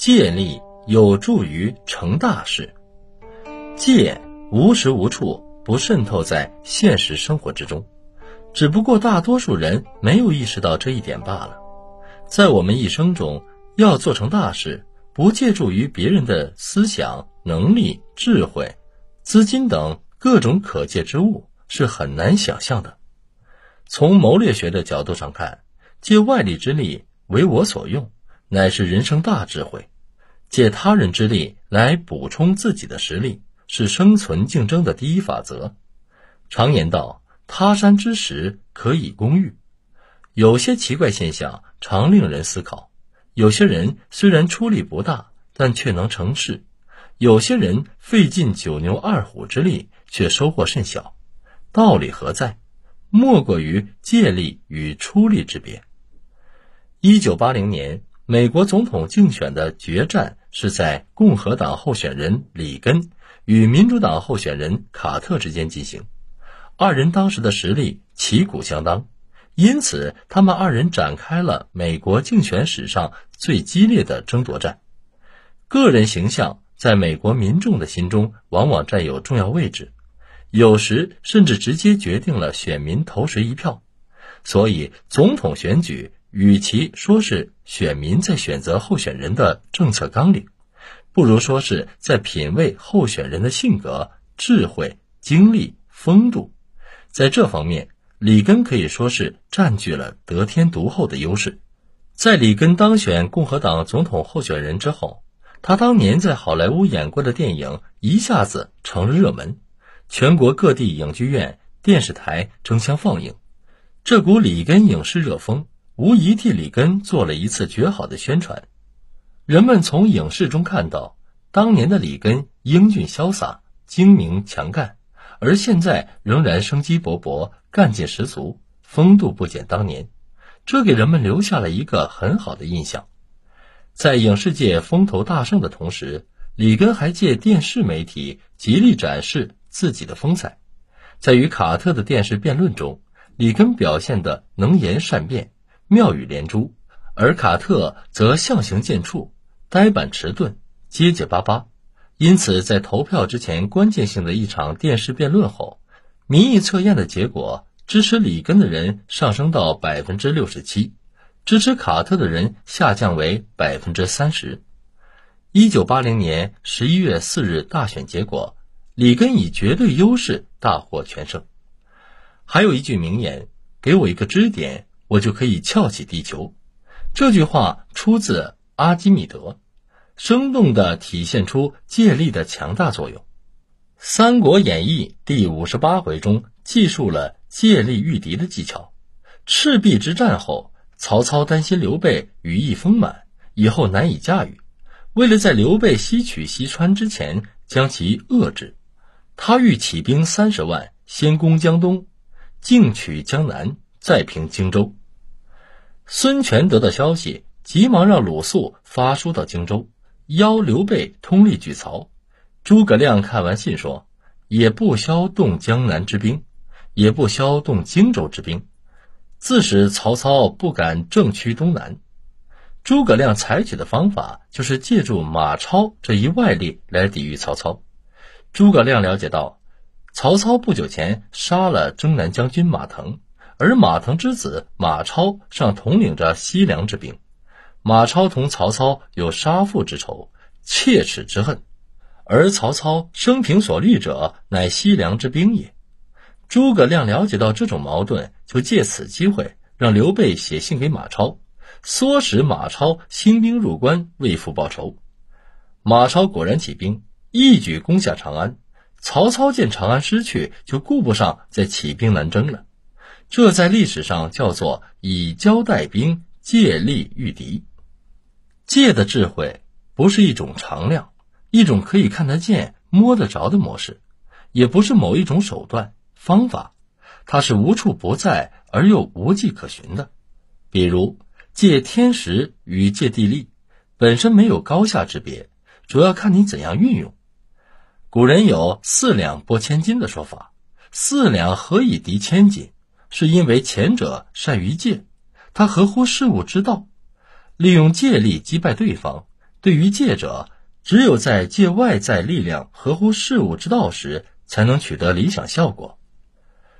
借力有助于成大事。借无时无处不渗透在现实生活之中，只不过大多数人没有意识到这一点罢了。在我们一生中，要做成大事，不借助于别人的思想、能力、智慧、资金等各种可借之物，是很难想象的。从谋略学的角度上看，借外力之力为我所用，乃是人生大智慧；借他人之力来补充自己的实力，是生存竞争的第一法则。常言道：“他山之石，可以攻玉。”有些奇怪现象常令人思考：有些人虽然出力不大，但却能成事；有些人费尽九牛二虎之力，却收获甚小。道理何在？莫过于借力与出力之别。一九八零年，美国总统竞选的决战是在共和党候选人里根与民主党候选人卡特之间进行。二人当时的实力旗鼓相当，因此他们二人展开了美国竞选史上最激烈的争夺战。个人形象在美国民众的心中往往占有重要位置。有时甚至直接决定了选民投谁一票，所以总统选举与其说是选民在选择候选人的政策纲领，不如说是在品味候选人的性格、智慧、经历、风度。在这方面，里根可以说是占据了得天独厚的优势。在里根当选共和党总统候选人之后，他当年在好莱坞演过的电影一下子成了热门。全国各地影剧院、电视台争相放映，这股里根影视热风无疑替里根做了一次绝好的宣传。人们从影视中看到当年的里根英俊潇洒、精明强干，而现在仍然生机勃勃、干劲十足，风度不减当年，这给人们留下了一个很好的印象。在影视界风头大盛的同时，里根还借电视媒体极力展示。自己的风采，在与卡特的电视辩论中，里根表现的能言善辩、妙语连珠，而卡特则象形见绌、呆板迟钝、结结巴巴。因此，在投票之前关键性的一场电视辩论后，民意测验的结果，支持里根的人上升到百分之六十七，支持卡特的人下降为百分之三十。一九八零年十一月四日大选结果。里根以绝对优势大获全胜。还有一句名言：“给我一个支点，我就可以撬起地球。”这句话出自阿基米德，生动地体现出借力的强大作用。《三国演义》第五十八回中记述了借力御敌的技巧。赤壁之战后，曹操担心刘备羽翼丰满，以后难以驾驭，为了在刘备西取西川之前将其遏制。他欲起兵三十万，先攻江东，进取江南，再平荆州。孙权得到消息，急忙让鲁肃发书到荆州，邀刘备通力拒曹。诸葛亮看完信说：“也不消动江南之兵，也不消动荆州之兵，自使曹操不敢正驱东南。”诸葛亮采取的方法就是借助马超这一外力来抵御曹操。诸葛亮了解到，曹操不久前杀了征南将军马腾，而马腾之子马超尚统领着西凉之兵。马超同曹操有杀父之仇、切齿之恨，而曹操生平所虑者乃西凉之兵也。诸葛亮了解到这种矛盾，就借此机会让刘备写信给马超，唆使马超兴兵入关，为父报仇。马超果然起兵。一举攻下长安，曹操见长安失去，就顾不上再起兵南征了。这在历史上叫做以交代兵，借力御敌。借的智慧不是一种常量，一种可以看得见、摸得着的模式，也不是某一种手段方法，它是无处不在而又无迹可寻的。比如借天时与借地利，本身没有高下之别，主要看你怎样运用。古人有“四两拨千斤”的说法，“四两何以敌千斤”？是因为前者善于借，他合乎事物之道，利用借力击败对方；对于借者，只有在借外在力量合乎事物之道时，才能取得理想效果。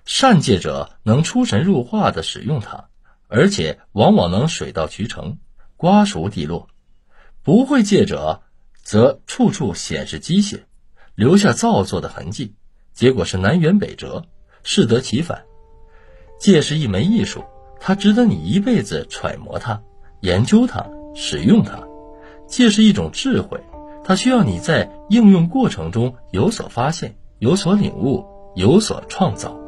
善借者能出神入化地使用它，而且往往能水到渠成，瓜熟蒂落；不会借者，则处处显示机械，留下造作的痕迹，结果是南辕北辙，适得其反。借是一门艺术，它值得你一辈子揣摩它、研究它、使用它。借是一种智慧，它需要你在应用过程中有所发现、有所领悟、有所创造。